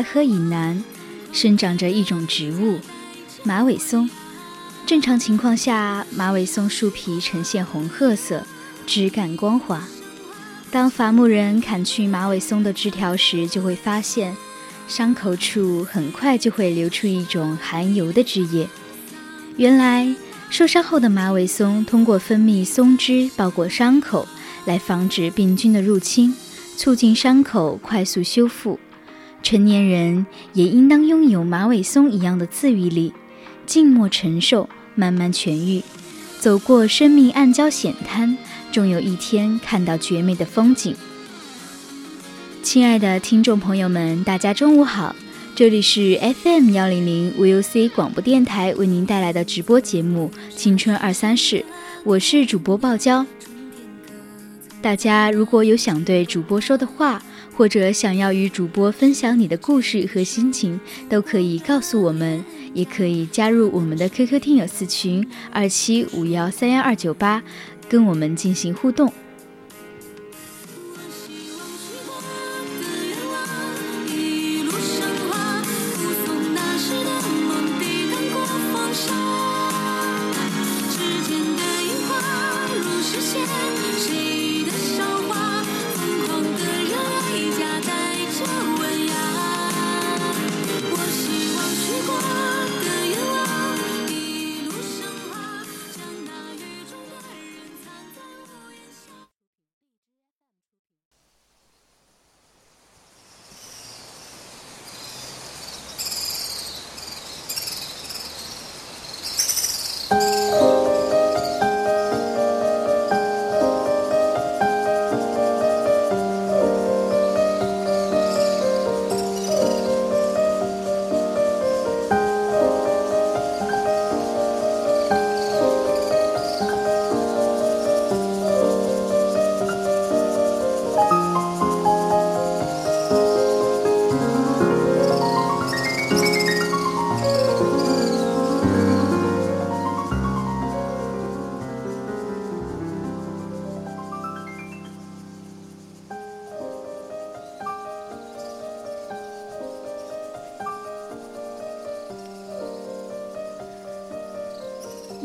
淮河以南，生长着一种植物——马尾松。正常情况下，马尾松树皮呈现红褐色，枝干光滑。当伐木人砍去马尾松的枝条时，就会发现，伤口处很快就会流出一种含油的汁液。原来，受伤后的马尾松通过分泌松脂包裹伤口，来防止病菌的入侵，促进伤口快速修复。成年人也应当拥有马尾松一样的自愈力，静默承受，慢慢痊愈，走过生命暗礁险滩，终有一天看到绝美的风景。亲爱的听众朋友们，大家中午好，这里是 FM 幺零零 VOC 广播电台为您带来的直播节目《青春二三事》，我是主播爆娇。大家如果有想对主播说的话，或者想要与主播分享你的故事和心情，都可以告诉我们，也可以加入我们的 QQ 听友四群二七五幺三幺二九八，跟我们进行互动。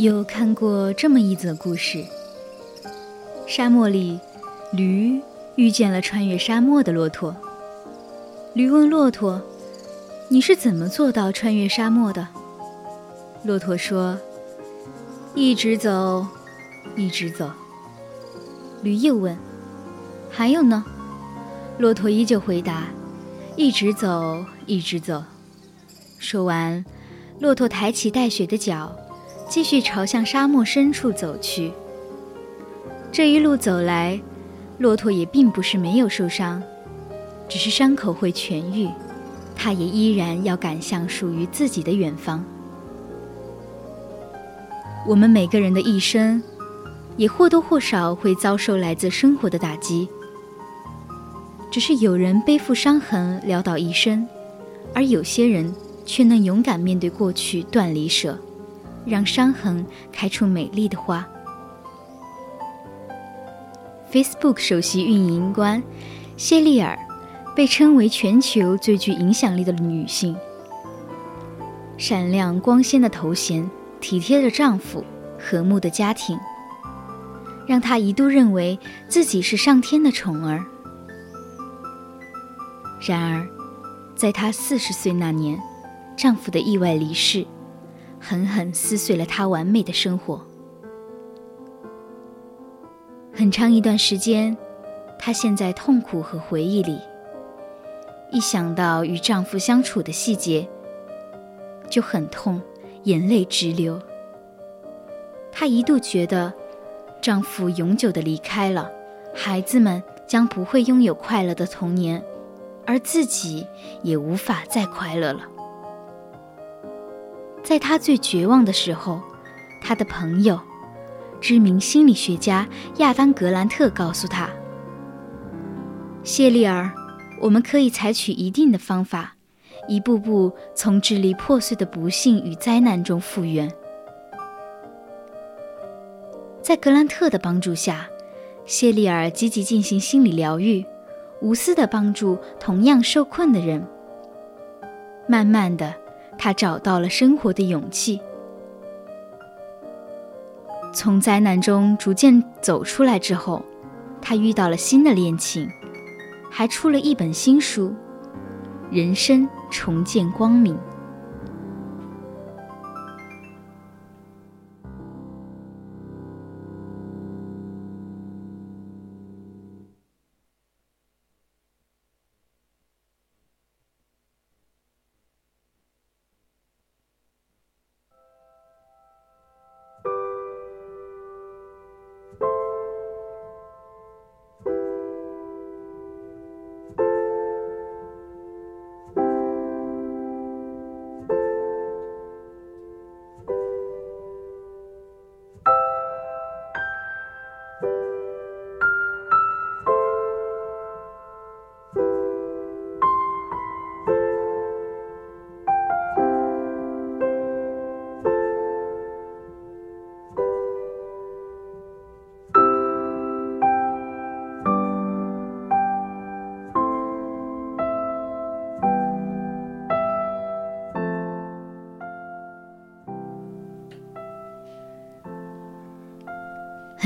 有看过这么一则故事：沙漠里，驴遇见了穿越沙漠的骆驼。驴问骆驼：“你是怎么做到穿越沙漠的？”骆驼说：“一直走，一直走。”驴又问：“还有呢？”骆驼依旧回答：“一直走，一直走。”说完。骆驼抬起带血的脚，继续朝向沙漠深处走去。这一路走来，骆驼也并不是没有受伤，只是伤口会痊愈，它也依然要赶向属于自己的远方。我们每个人的一生，也或多或少会遭受来自生活的打击，只是有人背负伤痕潦倒一生，而有些人。却能勇敢面对过去，断离舍，让伤痕开出美丽的花。Facebook 首席运营官谢丽尔被称为全球最具影响力的女性。闪亮光鲜的头衔，体贴的丈夫，和睦的家庭，让她一度认为自己是上天的宠儿。然而，在她四十岁那年。丈夫的意外离世，狠狠撕碎了她完美的生活。很长一段时间，她陷在痛苦和回忆里。一想到与丈夫相处的细节，就很痛，眼泪直流。她一度觉得，丈夫永久的离开了，孩子们将不会拥有快乐的童年，而自己也无法再快乐了。在他最绝望的时候，他的朋友、知名心理学家亚当·格兰特告诉他：“谢丽尔，我们可以采取一定的方法，一步步从支离破碎的不幸与灾难中复原。”在格兰特的帮助下，谢丽尔积极进行心理疗愈，无私地帮助同样受困的人。慢慢的。他找到了生活的勇气，从灾难中逐渐走出来之后，他遇到了新的恋情，还出了一本新书《人生重见光明》。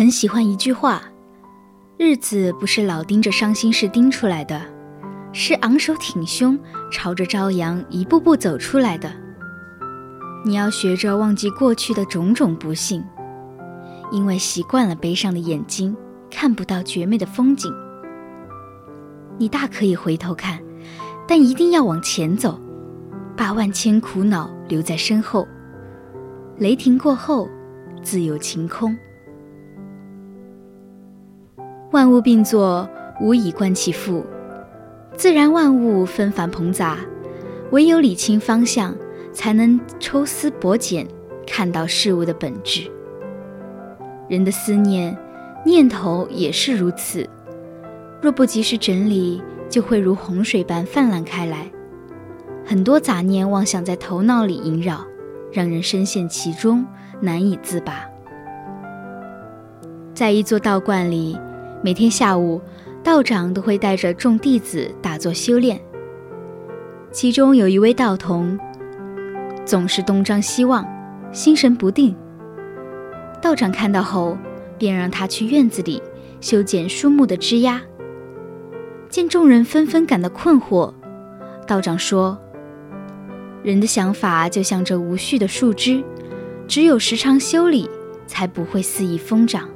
喜欢一句话：“日子不是老盯着伤心事盯出来的，是昂首挺胸，朝着朝阳一步步走出来的。”你要学着忘记过去的种种不幸，因为习惯了悲伤的眼睛看不到绝美的风景。你大可以回头看，但一定要往前走，把万千苦恼留在身后。雷霆过后，自有晴空。万物并作，无以观其复。自然万物纷繁膨杂，唯有理清方向，才能抽丝剥茧，看到事物的本质。人的思念、念头也是如此，若不及时整理，就会如洪水般泛滥开来。很多杂念妄想在头脑里萦绕，让人深陷其中，难以自拔。在一座道观里。每天下午，道长都会带着众弟子打坐修炼。其中有一位道童，总是东张西望，心神不定。道长看到后，便让他去院子里修剪树木的枝丫。见众人纷纷感到困惑，道长说：“人的想法就像这无序的树枝，只有时常修理，才不会肆意疯长。”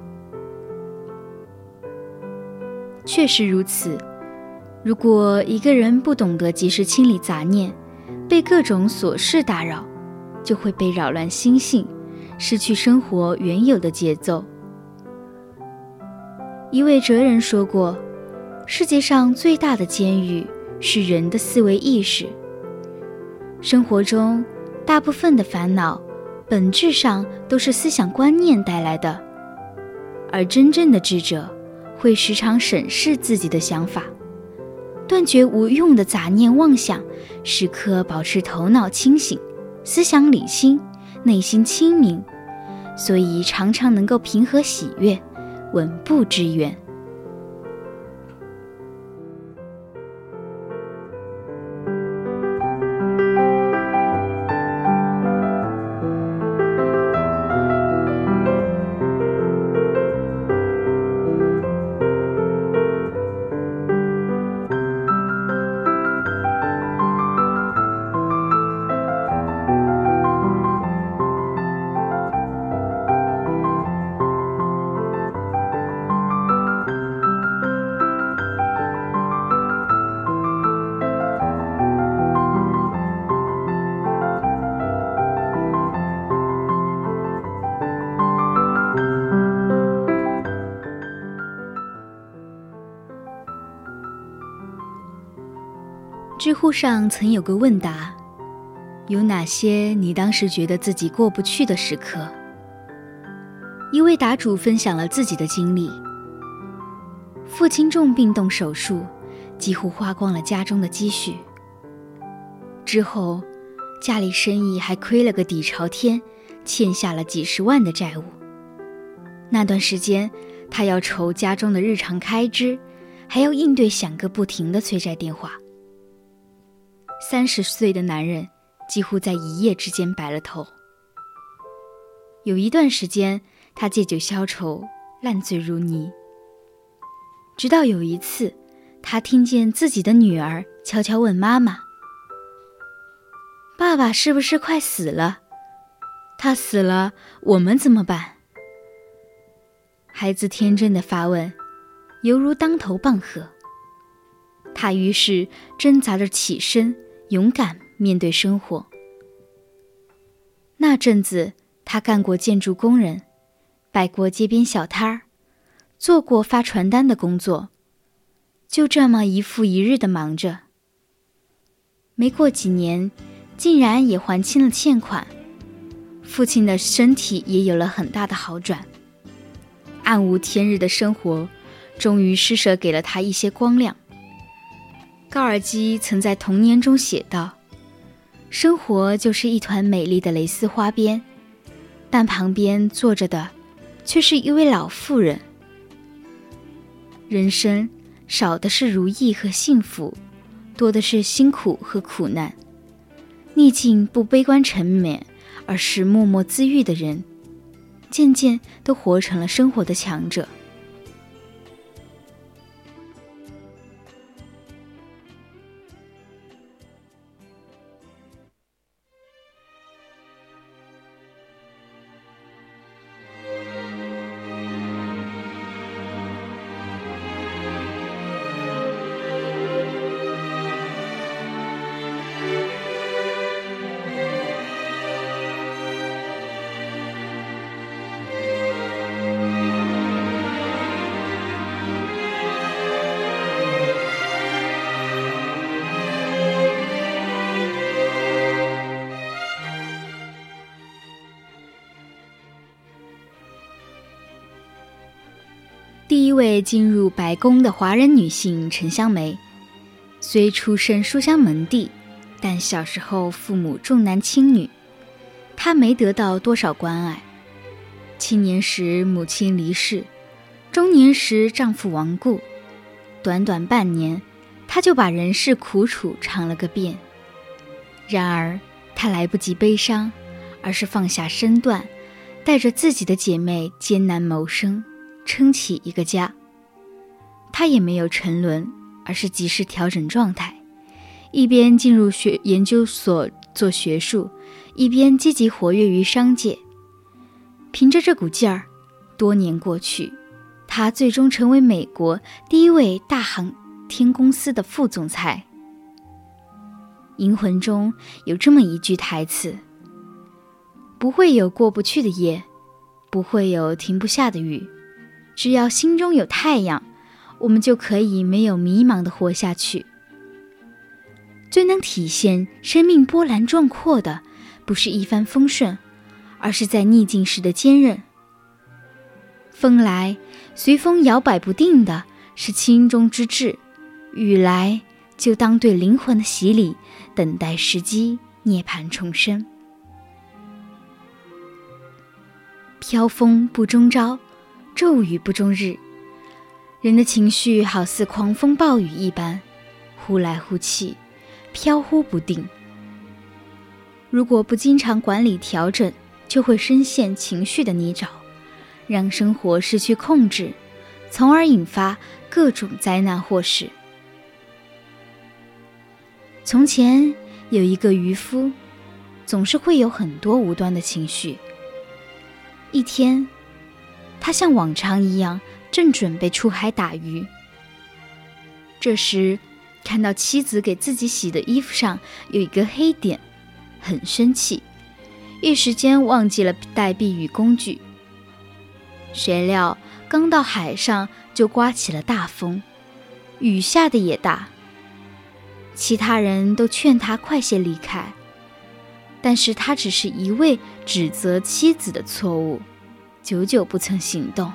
确实如此。如果一个人不懂得及时清理杂念，被各种琐事打扰，就会被扰乱心性，失去生活原有的节奏。一位哲人说过：“世界上最大的监狱是人的思维意识。生活中大部分的烦恼，本质上都是思想观念带来的。而真正的智者，会时常审视自己的想法。”断绝无用的杂念妄想，时刻保持头脑清醒，思想理清，内心清明，所以常常能够平和喜悦，稳步致远。乎上曾有个问答：有哪些你当时觉得自己过不去的时刻？一位答主分享了自己的经历：父亲重病动手术，几乎花光了家中的积蓄。之后，家里生意还亏了个底朝天，欠下了几十万的债务。那段时间，他要筹家中的日常开支，还要应对响个不停的催债电话。三十岁的男人几乎在一夜之间白了头。有一段时间，他借酒消愁，烂醉如泥。直到有一次，他听见自己的女儿悄悄问妈妈：“爸爸是不是快死了？他死了，我们怎么办？”孩子天真的发问，犹如当头棒喝。他于是挣扎着起身。勇敢面对生活。那阵子，他干过建筑工人，摆过街边小摊儿，做过发传单的工作，就这么一复一日的忙着。没过几年，竟然也还清了欠款，父亲的身体也有了很大的好转。暗无天日的生活，终于施舍给了他一些光亮。高尔基曾在童年中写道：“生活就是一团美丽的蕾丝花边，但旁边坐着的，却是一位老妇人。人生少的是如意和幸福，多的是辛苦和苦难。逆境不悲观沉湎，而是默默自愈的人，渐渐都活成了生活的强者。”一位进入白宫的华人女性陈香梅，虽出身书香门第，但小时候父母重男轻女，她没得到多少关爱。青年时母亲离世，中年时丈夫亡故，短短半年，她就把人世苦楚尝了个遍。然而她来不及悲伤，而是放下身段，带着自己的姐妹艰难谋生。撑起一个家，他也没有沉沦，而是及时调整状态，一边进入学研究所做学术，一边积极活跃于商界。凭着这股劲儿，多年过去，他最终成为美国第一位大航天公司的副总裁。《银魂》中有这么一句台词：“不会有过不去的夜，不会有停不下的雨。只要心中有太阳，我们就可以没有迷茫的活下去。最能体现生命波澜壮阔的，不是一帆风顺，而是在逆境时的坚韧。风来，随风摇摆不定的是心中之志；雨来，就当对灵魂的洗礼，等待时机，涅槃重生。飘风不终朝，骤雨不终日。人的情绪好似狂风暴雨一般，忽来忽去，飘忽不定。如果不经常管理调整，就会深陷情绪的泥沼，让生活失去控制，从而引发各种灾难祸事。从前有一个渔夫，总是会有很多无端的情绪。一天，他像往常一样正准备出海打鱼，这时看到妻子给自己洗的衣服上有一个黑点，很生气，一时间忘记了带避雨工具。谁料刚到海上就刮起了大风，雨下的也大。其他人都劝他快些离开。但是他只是一味指责妻子的错误，久久不曾行动。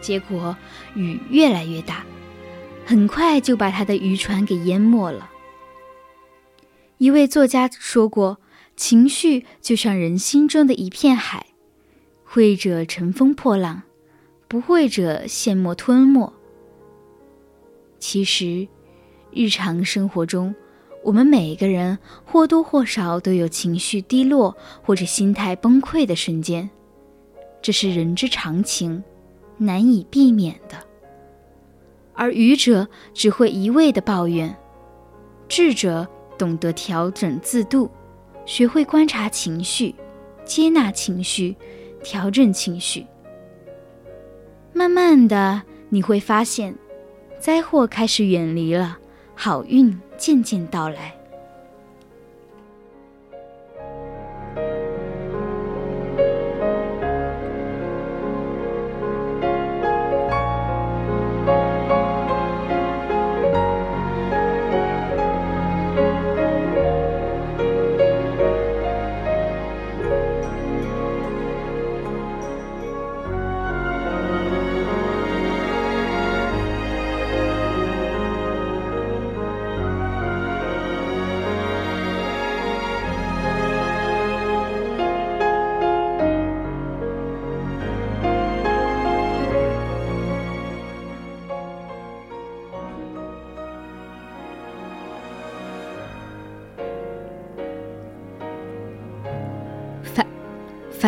结果雨越来越大，很快就把他的渔船给淹没了。一位作家说过：“情绪就像人心中的一片海，会者乘风破浪，不会者陷没吞没。”其实，日常生活中，我们每一个人或多或少都有情绪低落或者心态崩溃的瞬间，这是人之常情，难以避免的。而愚者只会一味的抱怨，智者懂得调整自度，学会观察情绪，接纳情绪，调整情绪。慢慢的，你会发现，灾祸开始远离了。好运渐渐到来。《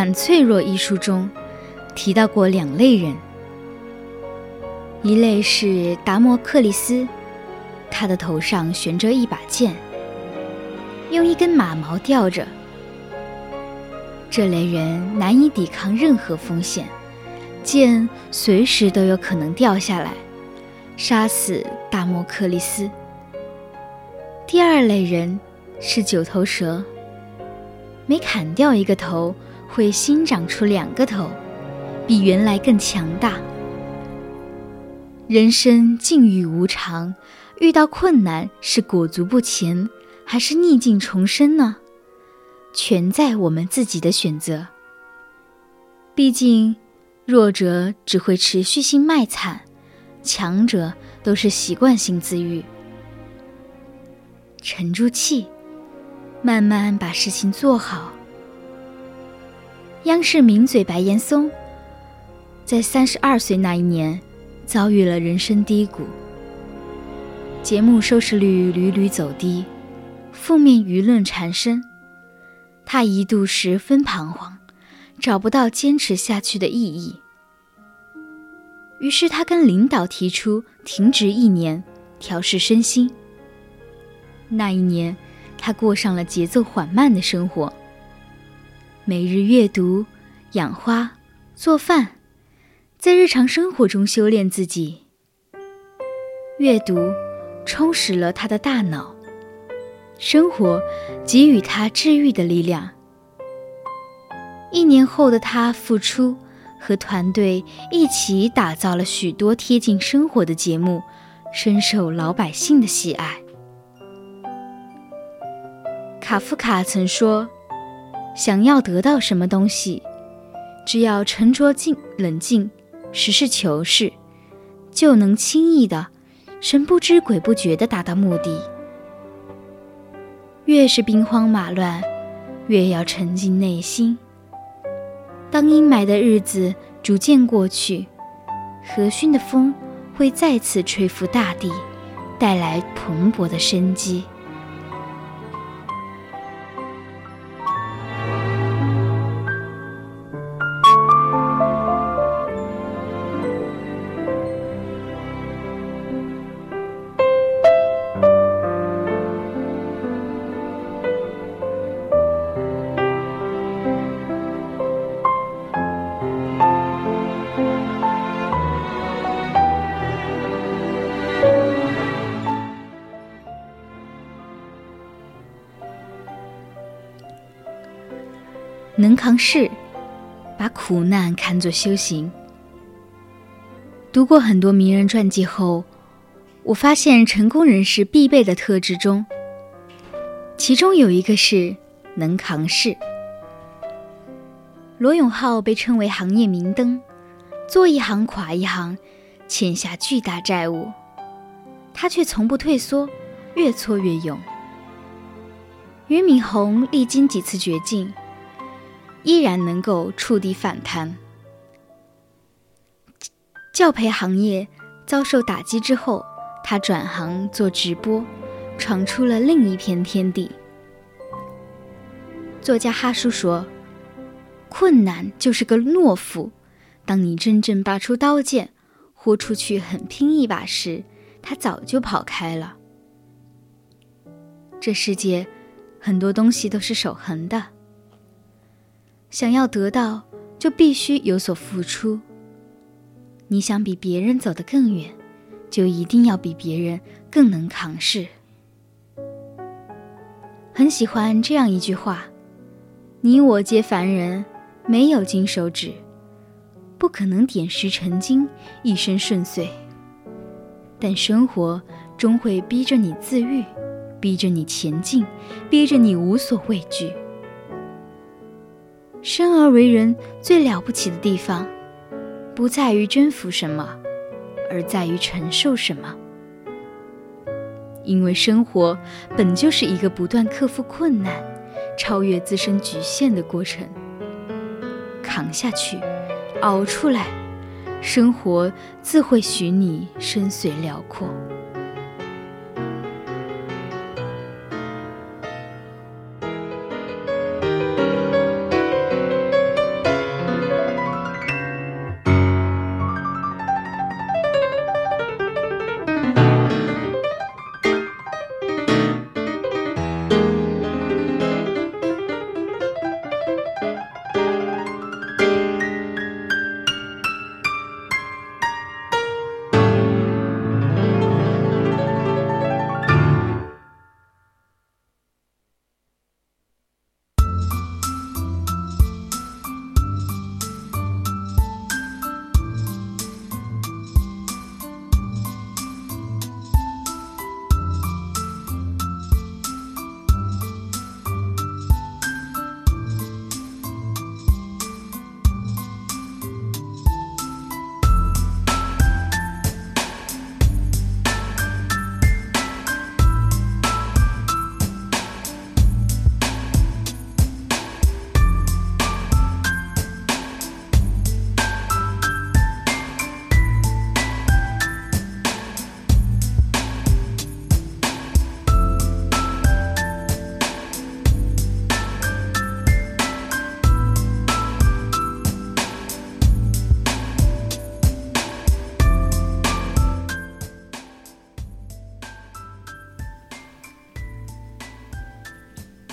反脆弱》一书中提到过两类人，一类是达摩克利斯，他的头上悬着一把剑，用一根马毛吊着。这类人难以抵抗任何风险，剑随时都有可能掉下来，杀死达摩克利斯。第二类人是九头蛇，每砍掉一个头。会新长出两个头，比原来更强大。人生境遇无常，遇到困难是裹足不前，还是逆境重生呢？全在我们自己的选择。毕竟，弱者只会持续性卖惨，强者都是习惯性自愈。沉住气，慢慢把事情做好。央视名嘴白岩松，在三十二岁那一年，遭遇了人生低谷，节目收视率屡屡走低，负面舆论缠身，他一度十分彷徨，找不到坚持下去的意义。于是他跟领导提出停职一年，调试身心。那一年，他过上了节奏缓慢的生活。每日阅读、养花、做饭，在日常生活中修炼自己。阅读充实了他的大脑，生活给予他治愈的力量。一年后的他复出，和团队一起打造了许多贴近生活的节目，深受老百姓的喜爱。卡夫卡曾说：“想要得到什么东西，只要沉着静冷静，实事求是，就能轻易的、神不知鬼不觉的达到目的。越是兵荒马乱，越要沉静内心。当阴霾的日子逐渐过去，和煦的风会再次吹拂大地，带来蓬勃的生机。”能扛事，把苦难看作修行。读过很多名人传记后，我发现成功人士必备的特质中，其中有一个是能扛事。罗永浩被称为行业明灯，做一行垮一行，欠下巨大债务，他却从不退缩，越挫越勇。俞敏洪历经几次绝境。依然能够触底反弹。教培行业遭受打击之后，他转行做直播，闯出了另一片天地。作家哈叔说：“困难就是个懦夫，当你真正拔出刀剑，豁出去狠拼一把时，他早就跑开了。”这世界很多东西都是守恒的。想要得到，就必须有所付出。你想比别人走得更远，就一定要比别人更能扛事。很喜欢这样一句话：“你我皆凡人，没有金手指，不可能点石成金，一生顺遂。但生活终会逼着你自愈，逼着你前进，逼着你无所畏惧。”生而为人，最了不起的地方，不在于征服什么，而在于承受什么。因为生活本就是一个不断克服困难、超越自身局限的过程。扛下去，熬出来，生活自会许你深邃辽阔。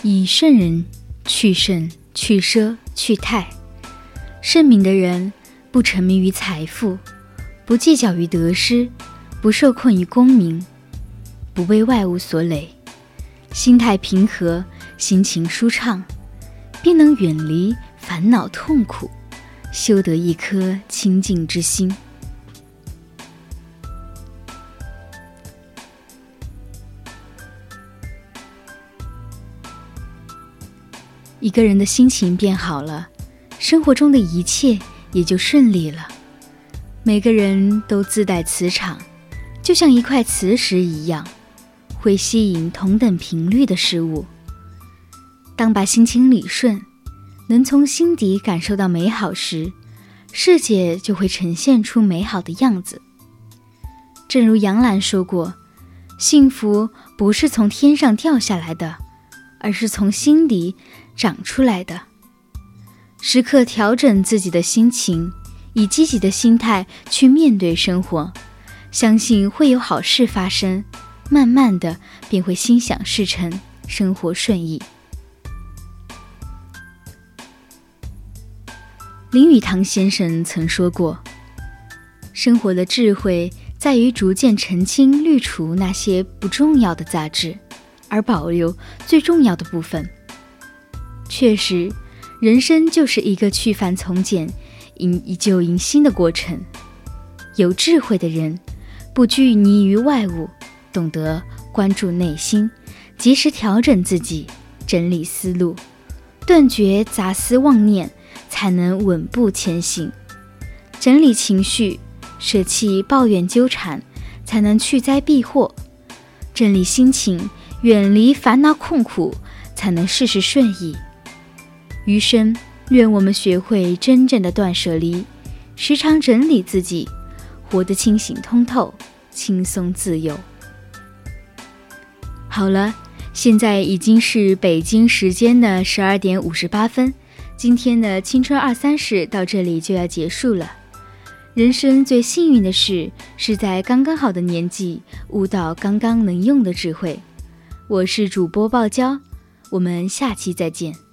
以圣人去圣去奢去泰，圣明的人不沉迷于财富，不计较于得失，不受困于功名，不被外物所累，心态平和，心情舒畅，便能远离烦恼痛苦，修得一颗清净之心。一个人的心情变好了，生活中的一切也就顺利了。每个人都自带磁场，就像一块磁石一样，会吸引同等频率的事物。当把心情理顺，能从心底感受到美好时，世界就会呈现出美好的样子。正如杨澜说过：“幸福不是从天上掉下来的，而是从心底。”长出来的，时刻调整自己的心情，以积极的心态去面对生活，相信会有好事发生，慢慢的便会心想事成，生活顺意。林语堂先生曾说过：“生活的智慧在于逐渐澄清、滤除那些不重要的杂质，而保留最重要的部分。”确实，人生就是一个去繁从简、以旧迎新的过程。有智慧的人，不拘泥于外物，懂得关注内心，及时调整自己，整理思路，断绝杂思妄念，才能稳步前行。整理情绪，舍弃抱怨纠缠，才能去灾避祸。整理心情，远离烦恼困苦，才能事事顺意。余生，愿我们学会真正的断舍离，时常整理自己，活得清醒通透、轻松自由。好了，现在已经是北京时间的十二点五十八分，今天的青春二三事到这里就要结束了。人生最幸运的事，是在刚刚好的年纪悟到刚刚能用的智慧。我是主播爆娇，我们下期再见。